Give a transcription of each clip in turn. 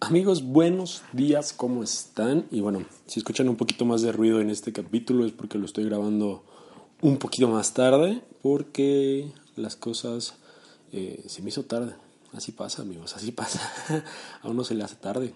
Amigos, buenos días, ¿cómo están? Y bueno, si escuchan un poquito más de ruido en este capítulo es porque lo estoy grabando un poquito más tarde, porque las cosas eh, se me hizo tarde. Así pasa, amigos, así pasa. A uno se le hace tarde.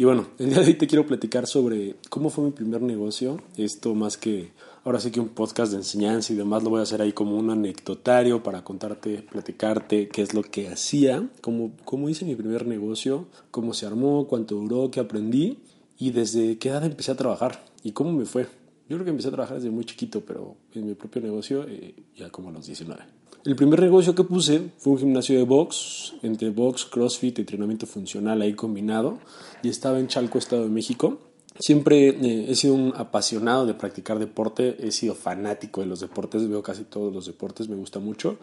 Y bueno, el día de hoy te quiero platicar sobre cómo fue mi primer negocio. Esto más que ahora sí que un podcast de enseñanza y demás lo voy a hacer ahí como un anecdotario para contarte, platicarte qué es lo que hacía, cómo, cómo hice mi primer negocio, cómo se armó, cuánto duró, qué aprendí y desde qué edad empecé a trabajar y cómo me fue. Yo creo que empecé a trabajar desde muy chiquito, pero en mi propio negocio eh, ya como a los 19. El primer negocio que puse fue un gimnasio de box, entre box, crossfit entrenamiento funcional ahí combinado, y estaba en Chalco, Estado de México. Siempre eh, he sido un apasionado de practicar deporte, he sido fanático de los deportes, veo casi todos los deportes, me gusta mucho.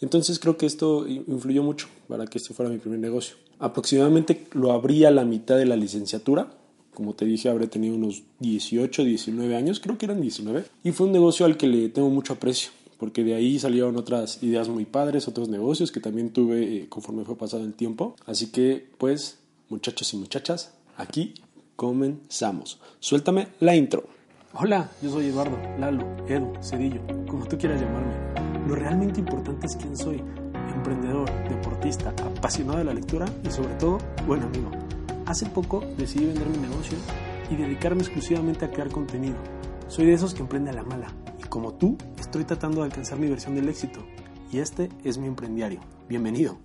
Entonces creo que esto influyó mucho para que este fuera mi primer negocio. Aproximadamente lo abrí a la mitad de la licenciatura. Como te dije, habré tenido unos 18, 19 años, creo que eran 19. Y fue un negocio al que le tengo mucho aprecio porque de ahí salieron otras ideas muy padres, otros negocios que también tuve eh, conforme fue pasado el tiempo. Así que, pues, muchachos y muchachas, aquí comenzamos. Suéltame la intro. Hola, yo soy Eduardo, Lalo, Edu, Cedillo, como tú quieras llamarme. Lo realmente importante es quién soy. Emprendedor, deportista, apasionado de la lectura y sobre todo, buen amigo. Hace poco decidí vender mi negocio y dedicarme exclusivamente a crear contenido. Soy de esos que emprende a la mala como tú, estoy tratando de alcanzar mi versión del éxito. Y este es mi emprendiario. Bienvenido.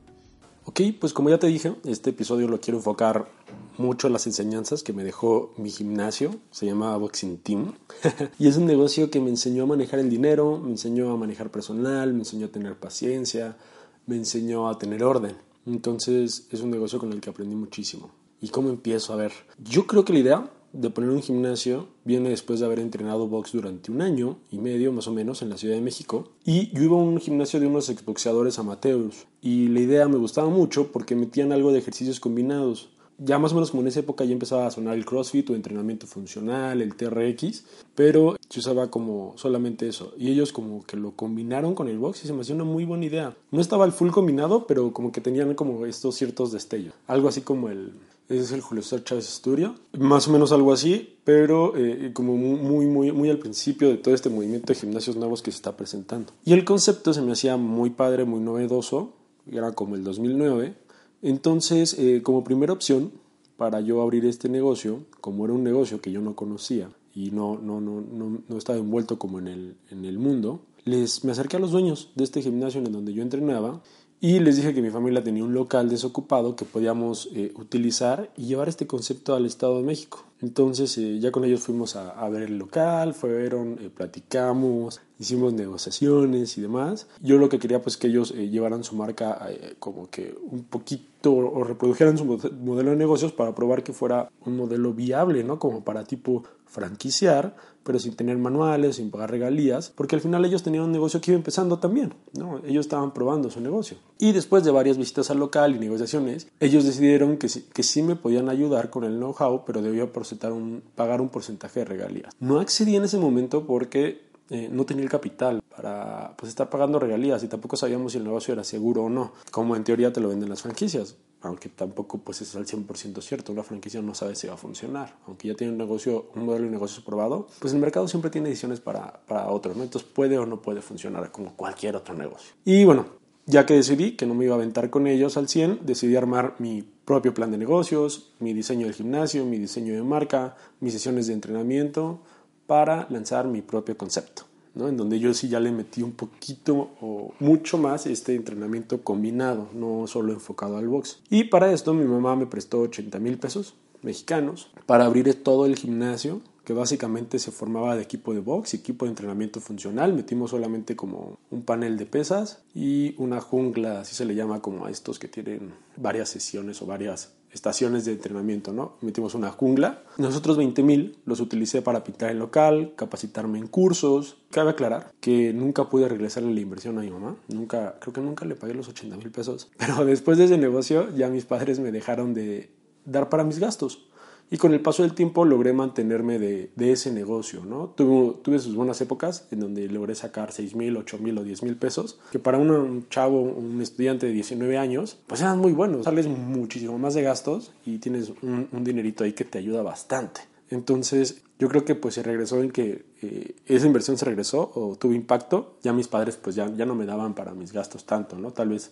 Ok, pues como ya te dije, este episodio lo quiero enfocar mucho en las enseñanzas que me dejó mi gimnasio, se llama Boxing Team, y es un negocio que me enseñó a manejar el dinero, me enseñó a manejar personal, me enseñó a tener paciencia, me enseñó a tener orden. Entonces es un negocio con el que aprendí muchísimo. ¿Y cómo empiezo? A ver, yo creo que la idea de poner un gimnasio viene después de haber entrenado box durante un año y medio más o menos en la Ciudad de México y yo iba a un gimnasio de unos exboxeadores amateurs y la idea me gustaba mucho porque metían algo de ejercicios combinados ya más o menos como en esa época ya empezaba a sonar el CrossFit o entrenamiento funcional, el TRX, pero se usaba como solamente eso. Y ellos como que lo combinaron con el box y se me hacía una muy buena idea. No estaba el full combinado, pero como que tenían como estos ciertos destellos. Algo así como el... Es el Julio César Chávez Studio, más o menos algo así, pero eh, como muy, muy, muy al principio de todo este movimiento de gimnasios nuevos que se está presentando. Y el concepto se me hacía muy padre, muy novedoso, era como el 2009, entonces, eh, como primera opción para yo abrir este negocio, como era un negocio que yo no conocía y no, no, no, no, no estaba envuelto como en el, en el mundo, les, me acerqué a los dueños de este gimnasio en donde yo entrenaba y les dije que mi familia tenía un local desocupado que podíamos eh, utilizar y llevar este concepto al Estado de México. Entonces eh, ya con ellos fuimos a, ver el local, fueron, platicamos, hicimos negociaciones y demás. Yo lo que quería pues que ellos llevaran su marca como que un poquito o reprodujeran su modelo de negocios para probar que fuera un modelo viable, ¿no? Como para tipo franquiciar, pero sin tener manuales, sin pagar regalías, porque al final ellos tenían un negocio que iba empezando también, ¿no? Ellos estaban probando su negocio. Y después de varias visitas al local y negociaciones, ellos decidieron que sí, que sí me podían ayudar con el know-how, pero debía un, pagar un porcentaje de regalías. No accedí en ese momento porque eh, no tenía el capital para pues, estar pagando regalías y tampoco sabíamos si el negocio era seguro o no, como en teoría te lo venden las franquicias, aunque tampoco pues es al 100% cierto, una franquicia no sabe si va a funcionar, aunque ya tiene un negocio, un modelo de negocio probado, pues el mercado siempre tiene decisiones para, para otro, ¿no? puede o no puede funcionar como cualquier otro negocio. Y bueno, ya que decidí que no me iba a aventar con ellos al 100, decidí armar mi propio plan de negocios, mi diseño del gimnasio, mi diseño de marca, mis sesiones de entrenamiento, para lanzar mi propio concepto, ¿no? en donde yo sí ya le metí un poquito o mucho más este entrenamiento combinado, no solo enfocado al box. Y para esto mi mamá me prestó 80 mil pesos, mexicanos para abrir todo el gimnasio que básicamente se formaba de equipo de box equipo de entrenamiento funcional. Metimos solamente como un panel de pesas y una jungla, así se le llama como a estos que tienen varias sesiones o varias estaciones de entrenamiento, ¿no? Metimos una jungla. Nosotros 20 mil los utilicé para pintar el local, capacitarme en cursos. Cabe aclarar que nunca pude regresarle la inversión a mi mamá. Nunca, creo que nunca le pagué los 80 mil pesos. Pero después de ese negocio ya mis padres me dejaron de dar para mis gastos. Y con el paso del tiempo logré mantenerme de, ese negocio, ¿no? Tuve, tuve, sus buenas épocas en donde logré sacar 6 mil, 8 mil o 10 mil pesos, que para un chavo, un estudiante de 19 años, pues eran muy buenos. Sales muchísimo más de gastos y tienes un, dinerito ahí que te ayuda bastante. Entonces, yo creo que pues se regresó en que eh, esa inversión se regresó o tuvo impacto. Ya mis padres pues ya, ya no me daban para mis gastos tanto, ¿no? Tal vez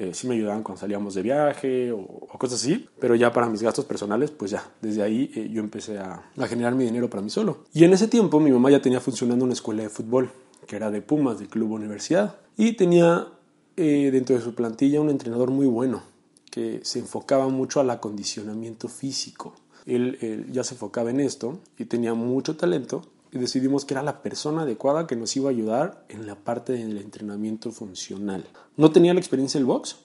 eh, sí me ayudaban cuando salíamos de viaje o, cosas así, pero ya para mis gastos personales, pues ya, desde ahí eh, yo empecé a, generar mi dinero para mí solo. Y en ese tiempo mi mamá ya tenía funcionando una escuela de fútbol, que era de Pumas, del Club Universidad, y tenía eh, dentro de su plantilla un entrenador muy bueno, que se enfocaba mucho al acondicionamiento físico. Él, él ya se enfocaba en esto y tenía mucho talento y decidimos que era la persona adecuada que nos iba a ayudar en la parte del entrenamiento funcional. No tenía la experiencia del box,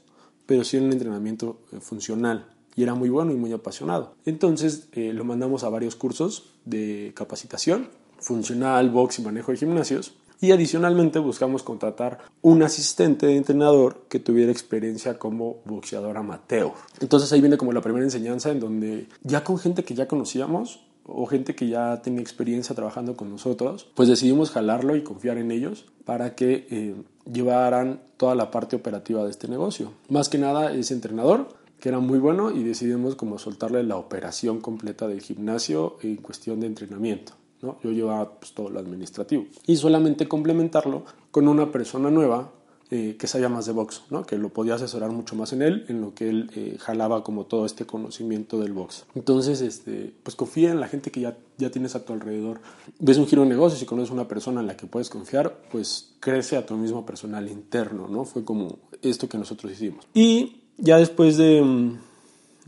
pero sí en el entrenamiento eh, funcional y era muy bueno y muy apasionado. Entonces eh, lo mandamos a varios cursos de capacitación funcional, box y manejo de gimnasios. Y adicionalmente buscamos contratar un asistente de entrenador que tuviera experiencia como boxeador amateur. Entonces ahí viene como la primera enseñanza en donde ya con gente que ya conocíamos o gente que ya tenía experiencia trabajando con nosotros, pues decidimos jalarlo y confiar en ellos para que eh, llevaran toda la parte operativa de este negocio. Más que nada ese entrenador, que era muy bueno y decidimos como soltarle la operación completa del gimnasio en cuestión de entrenamiento. ¿no? Yo llevaba pues, todo lo administrativo y solamente complementarlo con una persona nueva eh, que sabía más de box, ¿no? que lo podía asesorar mucho más en él, en lo que él eh, jalaba como todo este conocimiento del box. Entonces, este, pues confía en la gente que ya, ya tienes a tu alrededor. Ves un giro de negocio, si conoces una persona en la que puedes confiar, pues crece a tu mismo personal interno, ¿no? Fue como esto que nosotros hicimos. Y ya después de mm,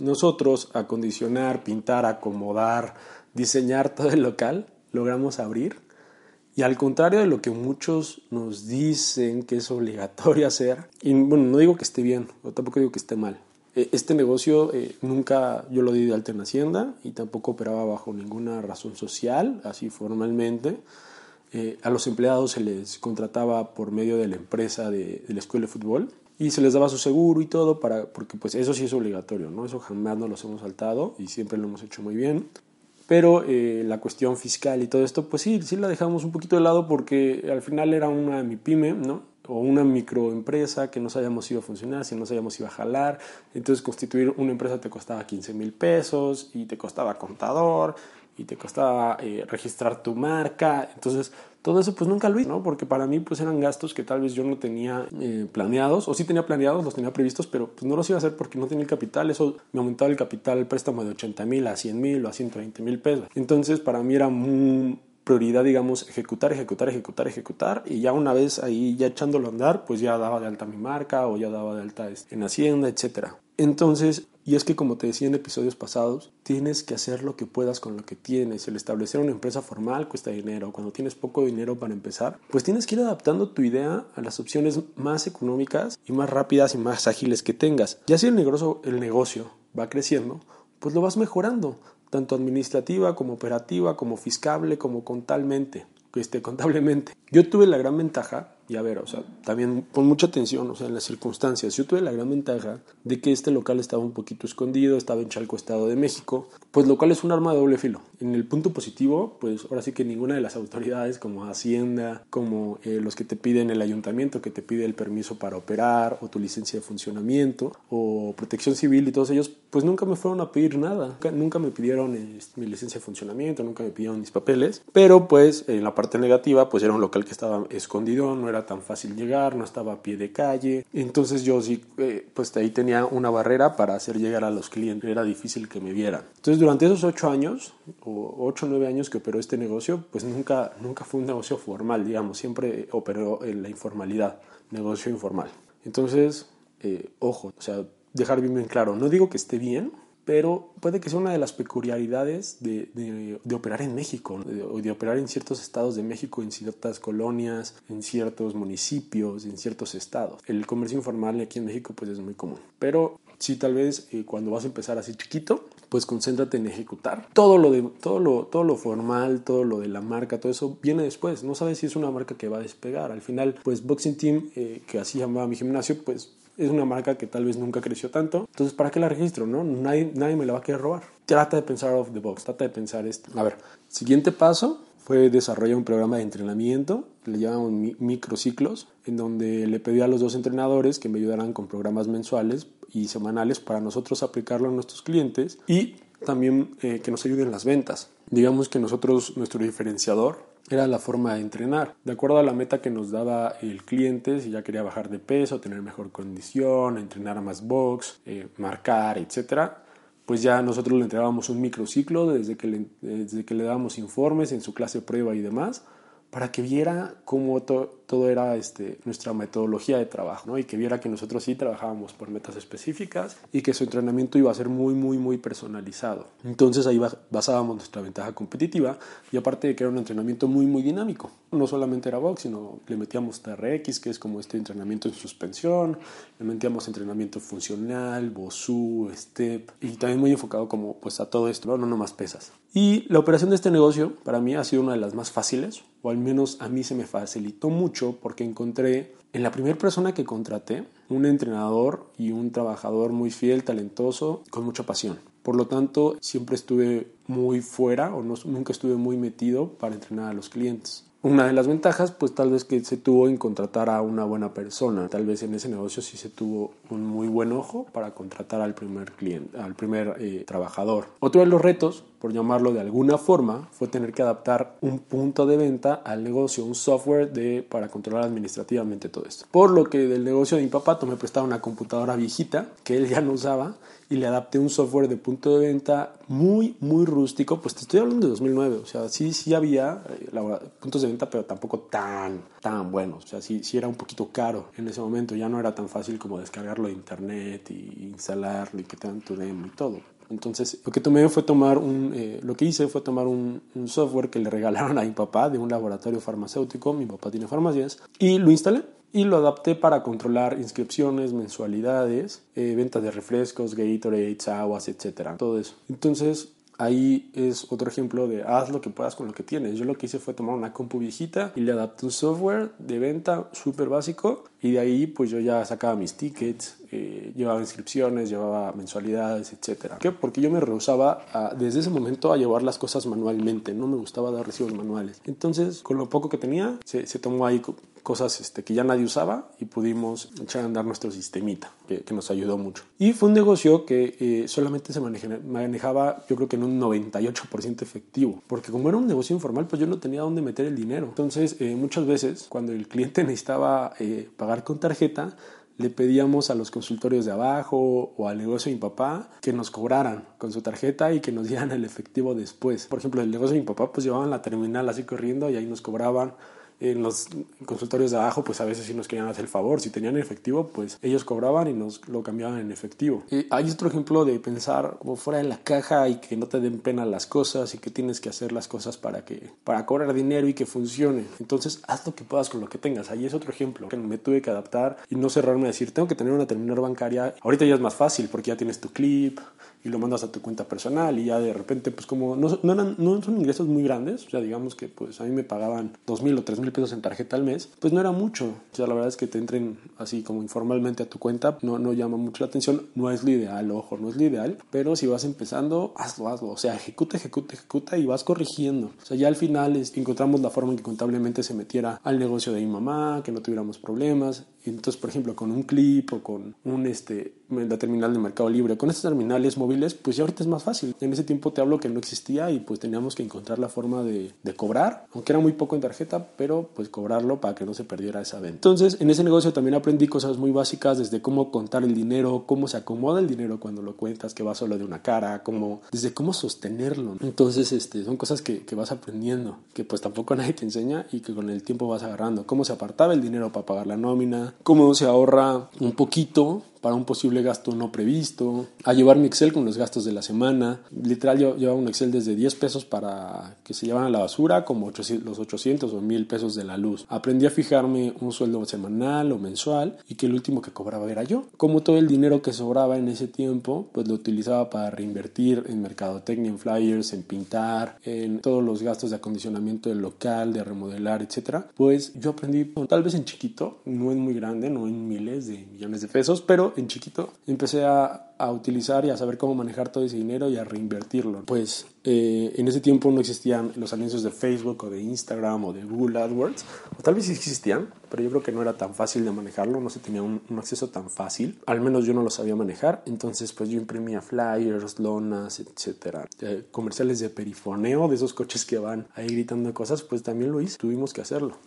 nosotros acondicionar, pintar, acomodar, diseñar todo el local, logramos abrir y al contrario de lo que muchos nos dicen que es obligatorio hacer, y bueno, no digo que esté bien, o tampoco digo que esté mal. E, este negocio eh, nunca yo lo di de alta en Hacienda y tampoco operaba bajo ninguna razón social, así formalmente. Eh, a los empleados se les contrataba por medio de la empresa de, de, la escuela de fútbol y se les daba su seguro y todo para porque pues eso sí es obligatorio no eso jamás nos los hemos saltado y siempre lo hemos hecho muy bien pero eh, la cuestión fiscal y todo esto, pues sí, sí la dejamos un poquito de lado porque al final era una MIPYME, ¿no? O una microempresa que no sabíamos iba a funcionar, si no sabíamos iba a jalar. Entonces constituir una empresa te costaba 15 mil pesos y te costaba contador y te costaba eh, registrar tu marca. Entonces, todo eso pues nunca lo hice, ¿no? Porque para mí pues eran gastos que tal vez yo no tenía eh, planeados, o sí tenía planeados, los tenía previstos, pero pues no los iba a hacer porque no tenía el capital. Eso me aumentaba el capital, el préstamo de 80 mil a 100 mil o a 120 mil pesos. Entonces, para mí era prioridad, digamos, ejecutar, ejecutar, ejecutar, ejecutar, y ya una vez ahí ya echándolo a andar, pues ya daba de alta mi marca o ya daba de alta este, en Hacienda, etcétera. Entonces, y es que como te decía en episodios pasados, tienes que hacer lo que puedas con lo que tienes. El establecer una empresa formal cuesta dinero. Cuando tienes poco dinero para empezar, pues tienes que ir adaptando tu idea a las opciones más económicas y más rápidas y más ágiles que tengas. Ya si el negocio, el negocio va creciendo, pues lo vas mejorando, tanto administrativa como operativa, como fiscable, como contablemente. Este, contablemente. Yo tuve la gran ventaja y a ver, o sea, también pon mucha atención, o sea, en las circunstancias. Yo tuve la gran ventaja de que este local estaba un poquito escondido, estaba en Chalco, Estado de México, pues lo cual es un arma de doble filo. En el punto positivo, pues ahora sí que ninguna de las autoridades como Hacienda, como eh, los que te piden el ayuntamiento, que te pide el permiso para operar, o tu licencia de funcionamiento, o protección civil y todos ellos, pues nunca me fueron a pedir nada. Nunca, me pidieron este, mi licencia de funcionamiento, nunca me pidieron mis papeles, pero pues en la parte negativa, pues era un local que estaba escondido, no era tan fácil llegar, no estaba a pie de calle. Entonces yo sí, eh, pues ahí tenía una barrera para hacer llegar a los clientes. Era difícil que me vieran. Entonces durante esos ocho años, o ocho o nueve años que operó este negocio, pues nunca, nunca fue un negocio formal, digamos. Siempre operó en la informalidad, negocio informal. Entonces, eh, ojo, o sea, dejar bien, bien claro, no digo que esté bien, pero puede que sea una de las peculiaridades de, de, operar en México o de, operar en ciertos estados de México, en ciertas colonias, en ciertos municipios, en ciertos estados. El comercio informal aquí en México pues es muy común, pero sí tal vez eh, cuando vas a empezar así chiquito, pues concéntrate en ejecutar. Todo lo, de, todo, lo, todo lo formal, todo lo de la marca, todo eso viene después. No sabes si es una marca que va a despegar. Al final, pues Boxing Team, eh, que así llamaba mi gimnasio, pues es una marca que tal vez nunca creció tanto. Entonces, ¿para qué la registro? No? Nadie, nadie me la va a querer robar. Trata de pensar off the box, trata de pensar esto. A ver, siguiente paso fue desarrollar un programa de entrenamiento, le llamamos microciclos, en donde le pedí a los dos entrenadores que me ayudaran con programas mensuales y semanales para nosotros aplicarlo a nuestros clientes y también eh, que nos ayuden las ventas. Digamos que nosotros, nuestro diferenciador era la forma de entrenar. De acuerdo a la meta que nos daba el cliente, si ya quería bajar de peso, tener mejor condición, entrenar más box, eh, marcar, etcétera, pues ya nosotros le entregábamos un microciclo desde que le, desde que le dábamos informes en su clase prueba y demás, para que viera cómo todo era este, nuestra metodología de trabajo, ¿no? Y que viera que nosotros sí trabajábamos por metas específicas y que su entrenamiento iba a ser muy, muy, muy personalizado. Entonces ahí basábamos nuestra ventaja competitiva y aparte de que era un entrenamiento muy, muy dinámico. No solamente era box, sino le metíamos TRX, que es como este entrenamiento en suspensión, le metíamos entrenamiento funcional, BOSU, STEP y también muy enfocado como pues a todo esto, no, no más pesas. Y la operación de este negocio para mí ha sido una de las más fáciles, o al menos a mí se me facilitó mucho porque encontré en la primera persona que contraté un entrenador y un trabajador muy fiel, talentoso, con mucha pasión. Por lo tanto, siempre estuve muy fuera o no, nunca estuve muy metido para entrenar a los clientes. Una de las ventajas, pues tal vez que se tuvo en contratar a una buena persona. Tal vez en ese negocio sí se tuvo un muy buen ojo para contratar al primer cliente, al primer eh, trabajador. Otro de los retos por llamarlo de alguna forma, fue tener que adaptar un punto de venta al negocio, un software de, para controlar administrativamente todo esto. Por lo que del negocio de mi papá me prestaba una computadora viejita que él ya no usaba y le adapté un software de punto de venta muy, muy rústico. Pues te estoy hablando de 2009, o sea, sí, sí había eh, puntos de venta, pero tampoco tan, tan buenos. O sea, sí, sí era un poquito caro en ese momento. Ya no era tan fácil como descargarlo de internet y instalarlo y que te dan tu demo y todo. Entonces, lo que tomé fue tomar un, eh, lo que hice fue tomar un, software que le regalaron a mi papá de un laboratorio farmacéutico, mi papá tiene farmacias, y lo instalé y lo adapté para controlar inscripciones, mensualidades, eh, ventas de refrescos, Gatorades, aguas, etcétera, todo eso. Entonces, ahí es otro ejemplo de haz lo que puedas con lo que tienes. Yo lo que hice fue tomar una compu viejita y le adapté un software de venta súper básico y de ahí pues yo ya sacaba mis tickets, eh, llevaba inscripciones, llevaba mensualidades, etc. ¿Qué? Porque yo me rehusaba desde ese momento a llevar las cosas manualmente, no me gustaba dar recibos manuales. Entonces con lo poco que tenía se, se tomó ahí cosas este, que ya nadie usaba y pudimos echar a andar nuestro sistemita, que, nos ayudó mucho. Y fue un negocio que eh, solamente se manejaba, yo creo que en un 98% efectivo, porque como era un negocio informal, pues yo no tenía dónde meter el dinero. Entonces, eh, muchas veces, cuando el cliente necesitaba eh, pagar con tarjeta, le pedíamos a los consultorios de abajo o al negocio de mi papá que nos cobraran con su tarjeta y que nos dieran el efectivo después. Por ejemplo, el negocio de mi papá pues llevaban la terminal así corriendo y ahí nos cobraban en los consultorios de abajo, pues a veces sí nos querían hacer el favor. Si tenían efectivo, pues ellos cobraban y nos lo cambiaban en efectivo. Y hay otro ejemplo de pensar como fuera de la caja y que no te den pena las cosas y que tienes que hacer las cosas para que para cobrar dinero y que funcione. Entonces, haz lo que puedas con lo que tengas. Ahí es otro ejemplo que me tuve que adaptar y no cerrarme a decir, tengo que tener una terminal bancaria. Ahorita ya es más fácil porque ya tienes tu clip, y lo mandas a tu cuenta personal y ya de repente pues como no, no, eran, no son ingresos muy grandes, o sea digamos que pues a mí me pagaban dos mil o tres mil pesos en tarjeta al mes, pues no era mucho, o sea la verdad es que te entren así como informalmente a tu cuenta no, no llama mucho la atención, no es lo ideal, ojo, no es lo ideal, pero si vas empezando, hazlo, hazlo, o sea ejecuta, ejecuta, ejecuta y vas corrigiendo, o sea ya al final encontramos la forma en que contablemente se metiera al negocio de mi mamá, que no tuviéramos problemas, entonces, por ejemplo, con un clip o con un, este, la terminal de Mercado Libre, con estos terminales móviles, pues ya ahorita es más fácil. En ese tiempo te hablo que no existía y pues teníamos que encontrar la forma de, de cobrar, aunque era muy poco en tarjeta, pero pues cobrarlo para que no se perdiera esa venta. Entonces, en ese negocio también aprendí cosas muy básicas, desde cómo contar el dinero, cómo se acomoda el dinero cuando lo cuentas, que va solo de una cara, cómo, desde cómo sostenerlo. Entonces, este, son cosas que, que vas aprendiendo, que pues tampoco nadie te enseña y que con el tiempo vas agarrando. Cómo se apartaba el dinero para pagar la nómina, cómo se ahorra un poquito para un posible gasto no previsto, a llevar mi Excel con los gastos de la semana. Literal, yo llevaba un Excel desde 10 pesos para que se llevan a la basura, como los 800 o 1000 pesos de la luz. Aprendí a fijarme un sueldo semanal o mensual y que el último que cobraba era yo. Como todo el dinero que sobraba en ese tiempo, pues lo utilizaba para reinvertir en mercadotecnia, en flyers, en pintar, en todos los gastos de acondicionamiento del local, de remodelar, etcétera. Pues yo aprendí, tal vez en chiquito, no en muy grande, no en miles de millones de pesos, pero en chiquito empecé a, a utilizar y a saber cómo manejar todo ese dinero y a reinvertirlo. Pues eh, en ese tiempo no existían los anuncios de Facebook o de Instagram o de Google AdWords, o tal vez existían, pero yo creo que no era tan fácil de manejarlo, no se tenía un, acceso tan fácil, al menos yo no lo sabía manejar, entonces pues yo imprimía flyers, lonas, etcétera, eh, comerciales de perifoneo, de esos coches que van ahí gritando cosas, pues también lo hice, tuvimos que hacerlo.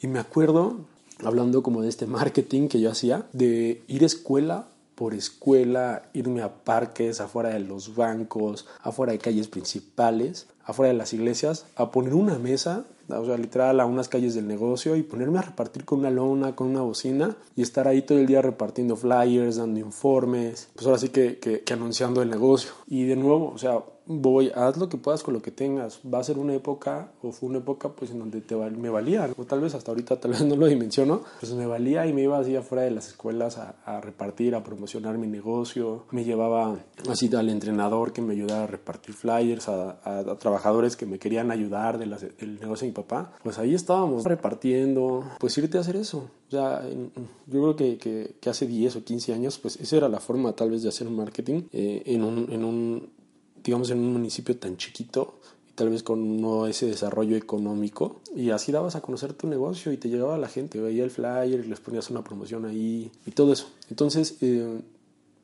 Y me acuerdo, hablando como de este marketing que yo hacía, de ir a escuela por escuela, irme a parques, afuera de los bancos, afuera de calles principales, afuera de las iglesias, a poner una mesa, o sea, literal a unas calles del negocio y ponerme a repartir con una lona, con una bocina y estar ahí todo el día repartiendo flyers, dando informes, pues ahora sí que, que, que anunciando el negocio. Y de nuevo, o sea, voy, haz lo que puedas con lo que tengas. Va a ser una época, o fue una época, pues en donde te, me valía, o tal vez hasta ahorita, tal vez no lo dimensiono, pues me valía y me iba así afuera de las escuelas a, repartir, a promocionar mi negocio. Me llevaba así al entrenador que me ayudaba a repartir flyers, a, trabajadores que me querían ayudar del negocio de mi papá. Pues ahí estábamos repartiendo, pues irte a hacer eso. Ya, yo creo que, que, hace 10 o 15 años, pues esa era la forma tal vez de hacer un marketing eh, en, un, en un digamos, en un municipio tan chiquito y tal vez con no ese desarrollo económico. Y así dabas a conocer tu negocio y te llegaba la gente, veía el flyer y les ponías una promoción ahí y todo eso. Entonces, eh,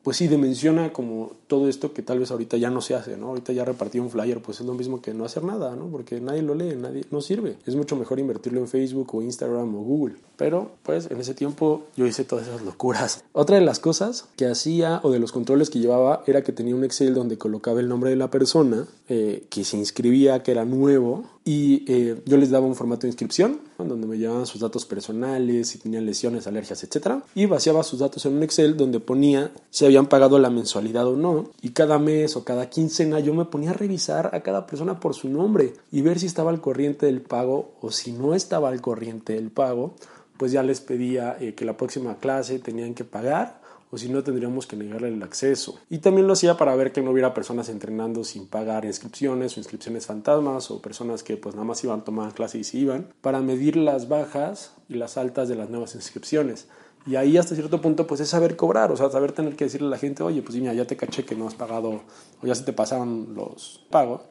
pues sí dimensiona como todo esto que tal vez ahorita ya no se hace, ¿no? Ahorita ya repartir un flyer pues es lo mismo que no hacer nada, ¿no? Porque nadie lo lee, nadie, no sirve. Es mucho mejor invertirlo en Facebook o Instagram o Google. Pero pues en ese tiempo yo hice todas esas locuras. Otra de las cosas que hacía o de los controles que llevaba era que tenía un Excel donde colocaba el nombre de la persona eh, que se inscribía, que era nuevo, y eh, yo les daba un formato de inscripción donde me llevaban sus datos personales, si tenían lesiones, alergias, etc. Y vaciaba sus datos en un Excel donde ponía si habían pagado la mensualidad o no. Y cada mes o cada quincena yo me ponía a revisar a cada persona por su nombre y ver si estaba al corriente del pago o si no estaba al corriente del pago, pues ya les pedía eh, que la próxima clase tenían que pagar o si no tendríamos que negarle el acceso. Y también lo hacía para ver que no hubiera personas entrenando sin pagar inscripciones o inscripciones fantasmas o personas que pues nada más iban a tomar clase y se iban, para medir las bajas y las altas de las nuevas inscripciones. Y ahí hasta cierto punto pues es saber cobrar, o sea, saber tener que decirle a la gente, oye, pues mira, ya te caché que no has pagado o ya se te pasaron los pagos.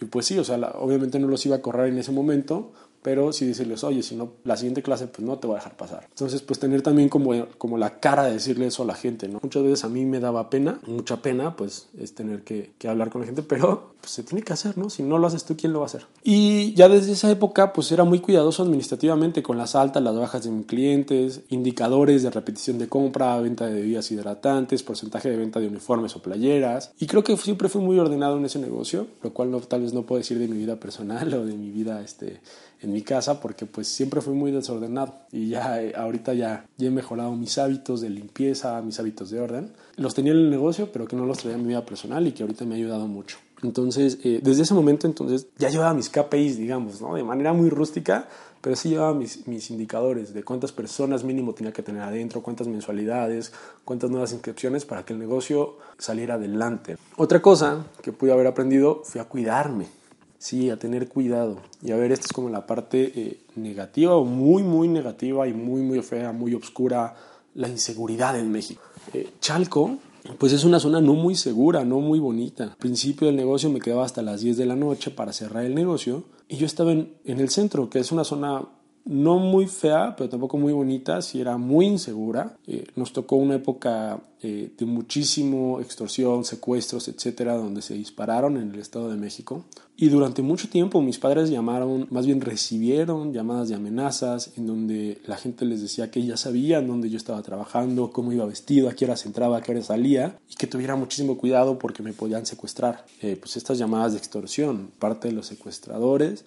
Y pues sí, o sea, obviamente no los iba a correr en ese momento, pero si decirles, oye, si no, la siguiente clase, pues no te voy a dejar pasar. Entonces, pues tener también como, como la cara de decirle eso a la gente, ¿no? Muchas veces a mí me daba pena, mucha pena, pues es tener que, que hablar con la gente, pero pues se tiene que hacer, ¿no? Si no lo haces tú, ¿quién lo va a hacer? Y ya desde esa época, pues era muy cuidadoso administrativamente con las altas, las bajas de mis clientes, indicadores de repetición de compra, venta de bebidas hidratantes, porcentaje de venta de uniformes o playeras. Y creo que siempre fui muy ordenado en ese negocio, lo cual no, tal vez no puedo decir de mi vida personal o de mi vida este, en mi casa porque pues siempre fui muy desordenado y ya eh, ahorita ya, ya he mejorado mis hábitos de limpieza, mis hábitos de orden. Los tenía en el negocio pero que no los traía en mi vida personal y que ahorita me ha ayudado mucho. Entonces, eh, desde ese momento entonces ya llevaba mis KPIs, digamos, ¿no? De manera muy rústica, pero sí llevaba mis, mis indicadores de cuántas personas mínimo tenía que tener adentro, cuántas mensualidades, cuántas nuevas inscripciones para que el negocio saliera adelante. Otra cosa que pude haber aprendido fue a cuidarme Sí, a tener cuidado. Y a ver, esta es como la parte eh, negativa o muy, muy negativa y muy, muy fea, muy oscura, la inseguridad en México. Eh, Chalco, pues es una zona no muy segura, no muy bonita. Al principio del negocio me quedaba hasta las 10 de la noche para cerrar el negocio y yo estaba en, en el centro, que es una zona no muy fea, pero tampoco muy bonita, sí era muy insegura. Eh, nos tocó una época eh, de muchísimo extorsión, secuestros, etcétera, donde se dispararon en el Estado de México. Y durante mucho tiempo mis padres llamaron, más bien recibieron llamadas de amenazas en donde la gente les decía que ya sabían dónde yo estaba trabajando, cómo iba vestido, a qué horas entraba, a qué horas salía y que tuviera muchísimo cuidado porque me podían secuestrar. Eh, pues estas llamadas de extorsión, parte de los secuestradores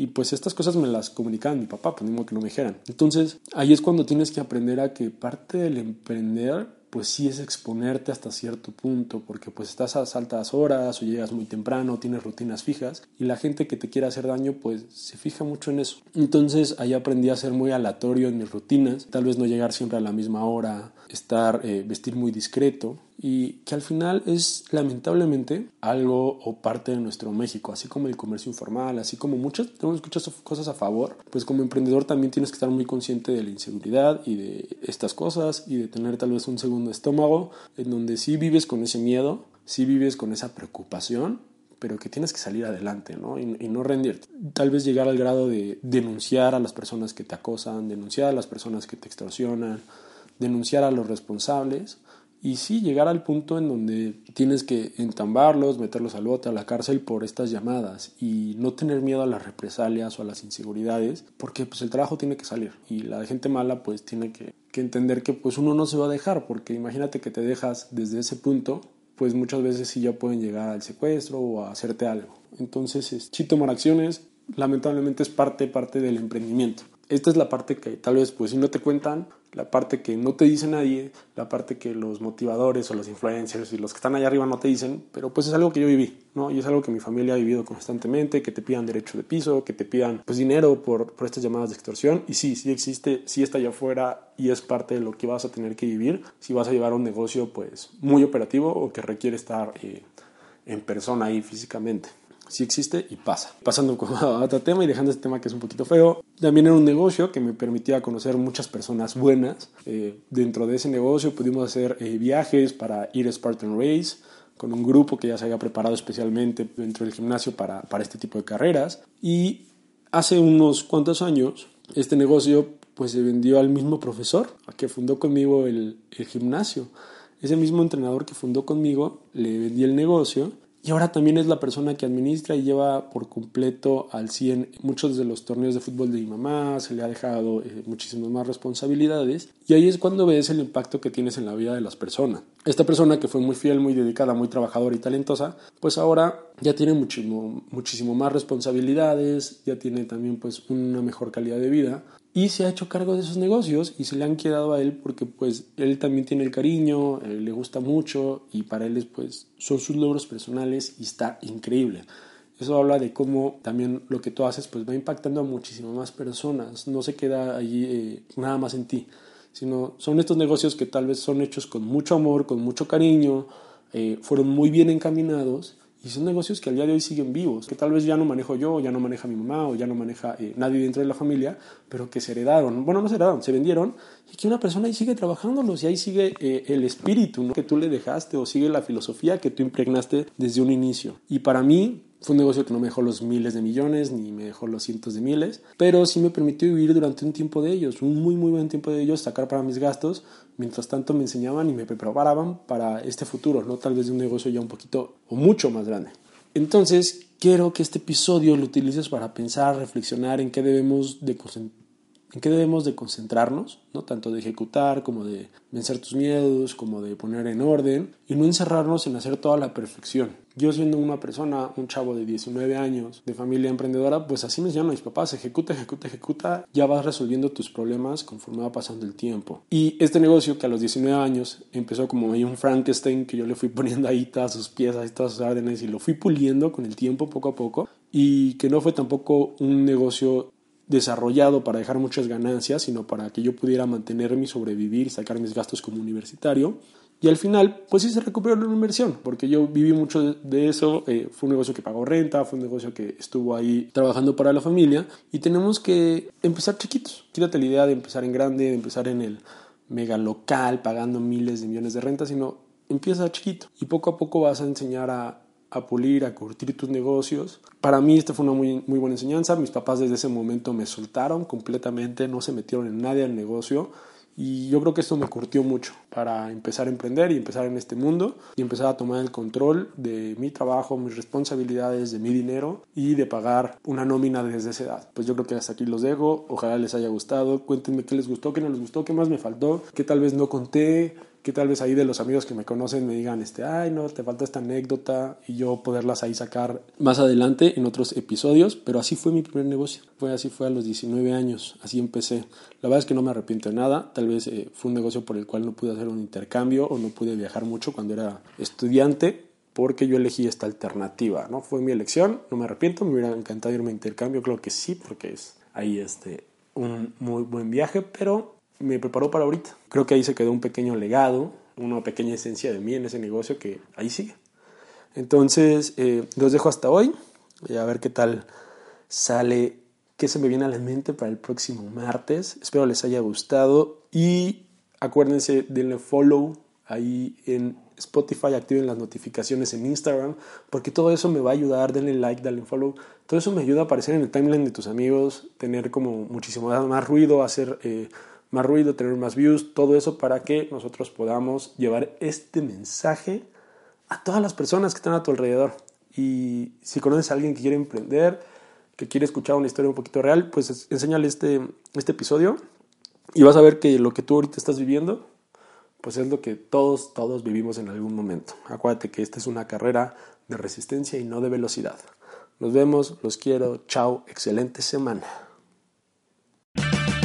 y pues estas cosas me las comunicaban mi papá, pues mismo que no me dijeran. Entonces ahí es cuando tienes que aprender a que parte del emprender pues sí es exponerte hasta cierto punto, porque pues estás a altas horas o llegas muy temprano, tienes rutinas fijas y la gente que te quiere hacer daño pues se fija mucho en eso. Entonces ahí aprendí a ser muy aleatorio en mis rutinas, tal vez no llegar siempre a la misma hora, estar, eh, vestir muy discreto y que al final es lamentablemente algo o parte de nuestro México, así como el comercio informal, así como muchas, tenemos muchas cosas a favor, pues como emprendedor también tienes que estar muy consciente de la inseguridad y de estas cosas y de tener tal vez un segundo estómago en donde sí vives con ese miedo, sí vives con esa preocupación, pero que tienes que salir adelante, ¿no? Y, y, no rendirte. Tal vez llegar al grado de denunciar a las personas que te acosan, denunciar a las personas que te extorsionan, denunciar a los responsables y sí llegar al punto en donde tienes que entambarlos, meterlos al bote, a la cárcel por estas llamadas y no tener miedo a las represalias o a las inseguridades, porque pues el trabajo tiene que salir y la gente mala pues tiene que, entender que pues uno no se va a dejar, porque imagínate que te dejas desde ese punto, pues muchas veces sí ya pueden llegar al secuestro o a hacerte algo. Entonces, es, sí tomar acciones, lamentablemente es parte, parte del emprendimiento. Esta es la parte que tal vez pues si no te cuentan, la parte que no te dice nadie, la parte que los motivadores o los influencers y los que están allá arriba no te dicen, pero pues es algo que yo viví, ¿no? Y es algo que mi familia ha vivido constantemente, que te pidan derecho de piso, que te pidan pues dinero por, por estas llamadas de extorsión. Y sí, sí existe, sí está allá afuera y es parte de lo que vas a tener que vivir si vas a llevar un negocio pues muy operativo o que requiere estar eh, en persona ahí físicamente sí existe y pasa. Pasando a otro tema y dejando este tema que es un poquito feo, también era un negocio que me permitía conocer muchas personas buenas. Eh, dentro de ese negocio pudimos hacer eh, viajes para ir a Spartan Race con un grupo que ya se había preparado especialmente dentro del gimnasio para, para este tipo de carreras. Y hace unos cuantos años este negocio pues se vendió al mismo profesor que fundó conmigo el, el gimnasio. Ese mismo entrenador que fundó conmigo le vendí el negocio y ahora también es la persona que administra y lleva por completo al 100 muchos de los torneos de fútbol de mi mamá, se le ha dejado eh, muchísimas más responsabilidades y ahí es cuando ves el impacto que tienes en la vida de las personas. Esta persona que fue muy fiel, muy dedicada, muy trabajadora y talentosa, pues ahora ya tiene muchísimo, muchísimo más responsabilidades, ya tiene también pues una mejor calidad de vida y se ha hecho cargo de esos negocios y se le han quedado a él porque pues él también tiene el cariño, eh, le gusta mucho y para él pues son sus logros personales y está increíble. Eso habla de cómo también lo que tú haces pues va impactando a muchísimas más personas, no se queda allí eh, nada más en ti, sino son estos negocios que tal vez son hechos con mucho amor, con mucho cariño, eh, fueron muy bien encaminados y son negocios que al día de hoy siguen vivos, que tal vez ya no manejo yo, ya no maneja mi mamá, o ya no maneja eh, nadie dentro de la familia, pero que se heredaron. Bueno, no se heredaron, se vendieron, y que una persona ahí sigue trabajándolos, y ahí sigue eh, el espíritu ¿no? que tú le dejaste, o sigue la filosofía que tú impregnaste desde un inicio. Y para mí, fue un negocio que no me dejó los miles de millones, ni me dejó los cientos de miles, pero sí me permitió vivir durante un tiempo de ellos, un muy, muy buen tiempo de ellos, sacar para mis gastos. Mientras tanto me enseñaban y me preparaban para este futuro, no tal vez de un negocio ya un poquito o mucho más grande. Entonces, quiero que este episodio lo utilices para pensar, reflexionar en qué debemos de en qué debemos de concentrarnos, ¿no? tanto de ejecutar como de vencer tus miedos, como de poner en orden y no encerrarnos en hacer toda la perfección. Yo siendo una persona, un chavo de 19 años, de familia emprendedora, pues así me llaman mis papás, ejecuta, ejecuta, ejecuta, ya vas resolviendo tus problemas conforme va pasando el tiempo. Y este negocio que a los 19 años empezó como un Frankenstein, que yo le fui poniendo ahí todas sus piezas, todas sus órdenes y lo fui puliendo con el tiempo poco a poco y que no fue tampoco un negocio desarrollado para dejar muchas ganancias, sino para que yo pudiera mantenerme y sobrevivir y sacar mis gastos como universitario. Y al final, pues sí se recuperó la inversión, porque yo viví mucho de eso, eh, fue un negocio que pagó renta, fue un negocio que estuvo ahí trabajando para la familia y tenemos que empezar chiquitos. Quítate la idea de empezar en grande, de empezar en el mega local, pagando miles de millones de renta, sino empieza chiquito y poco a poco vas a enseñar a, a pulir, a curtir tus negocios. Para mí esta fue una muy, muy buena enseñanza. Mis papás desde ese momento me soltaron completamente, no se metieron en nadie al negocio. Y yo creo que esto me curtió mucho para empezar a emprender y empezar en este mundo y empezar a tomar el control de mi trabajo, mis responsabilidades, de mi dinero y de pagar una nómina desde esa edad. Pues yo creo que hasta aquí los dejo. Ojalá les haya gustado. Cuéntenme qué les gustó, qué no les gustó, qué más me faltó, qué tal vez no conté, que tal vez ahí de los amigos que me conocen me digan, este, ay, no, te falta esta anécdota y yo poderlas ahí sacar más adelante en otros episodios, pero así fue mi primer negocio, fue así fue a los 19 años, así empecé. La verdad es que no me arrepiento de nada, tal vez eh, fue un negocio por el cual no pude hacer un intercambio o no pude viajar mucho cuando era estudiante, porque yo elegí esta alternativa, ¿no? Fue mi elección, no me arrepiento, me hubiera encantado irme a intercambio, creo que sí, porque es ahí este, un muy buen viaje, pero me preparó para ahorita. Creo que ahí se quedó un pequeño legado, una pequeña esencia de mí en ese negocio que ahí sigue. Entonces, eh, los dejo hasta hoy, y a ver qué tal sale, qué se me viene a la mente para el próximo martes. Espero les haya gustado y acuérdense, denle follow ahí en Spotify, activen las notificaciones en Instagram, porque todo eso me va a ayudar, denle like, denle follow, todo eso me ayuda a aparecer en el timeline de tus amigos, tener como muchísimo más ruido, hacer eh, más ruido, tener más views, todo eso para que nosotros podamos llevar este mensaje a todas las personas que están a tu alrededor. Y si conoces a alguien que quiere emprender, que quiere escuchar una historia un poquito real, pues enséñale este, este episodio y vas a ver que lo que tú ahorita estás viviendo pues es lo que todos, todos vivimos en algún momento. Acuérdate que esta es una carrera de resistencia y no de velocidad. Nos vemos, los quiero, chao, excelente semana.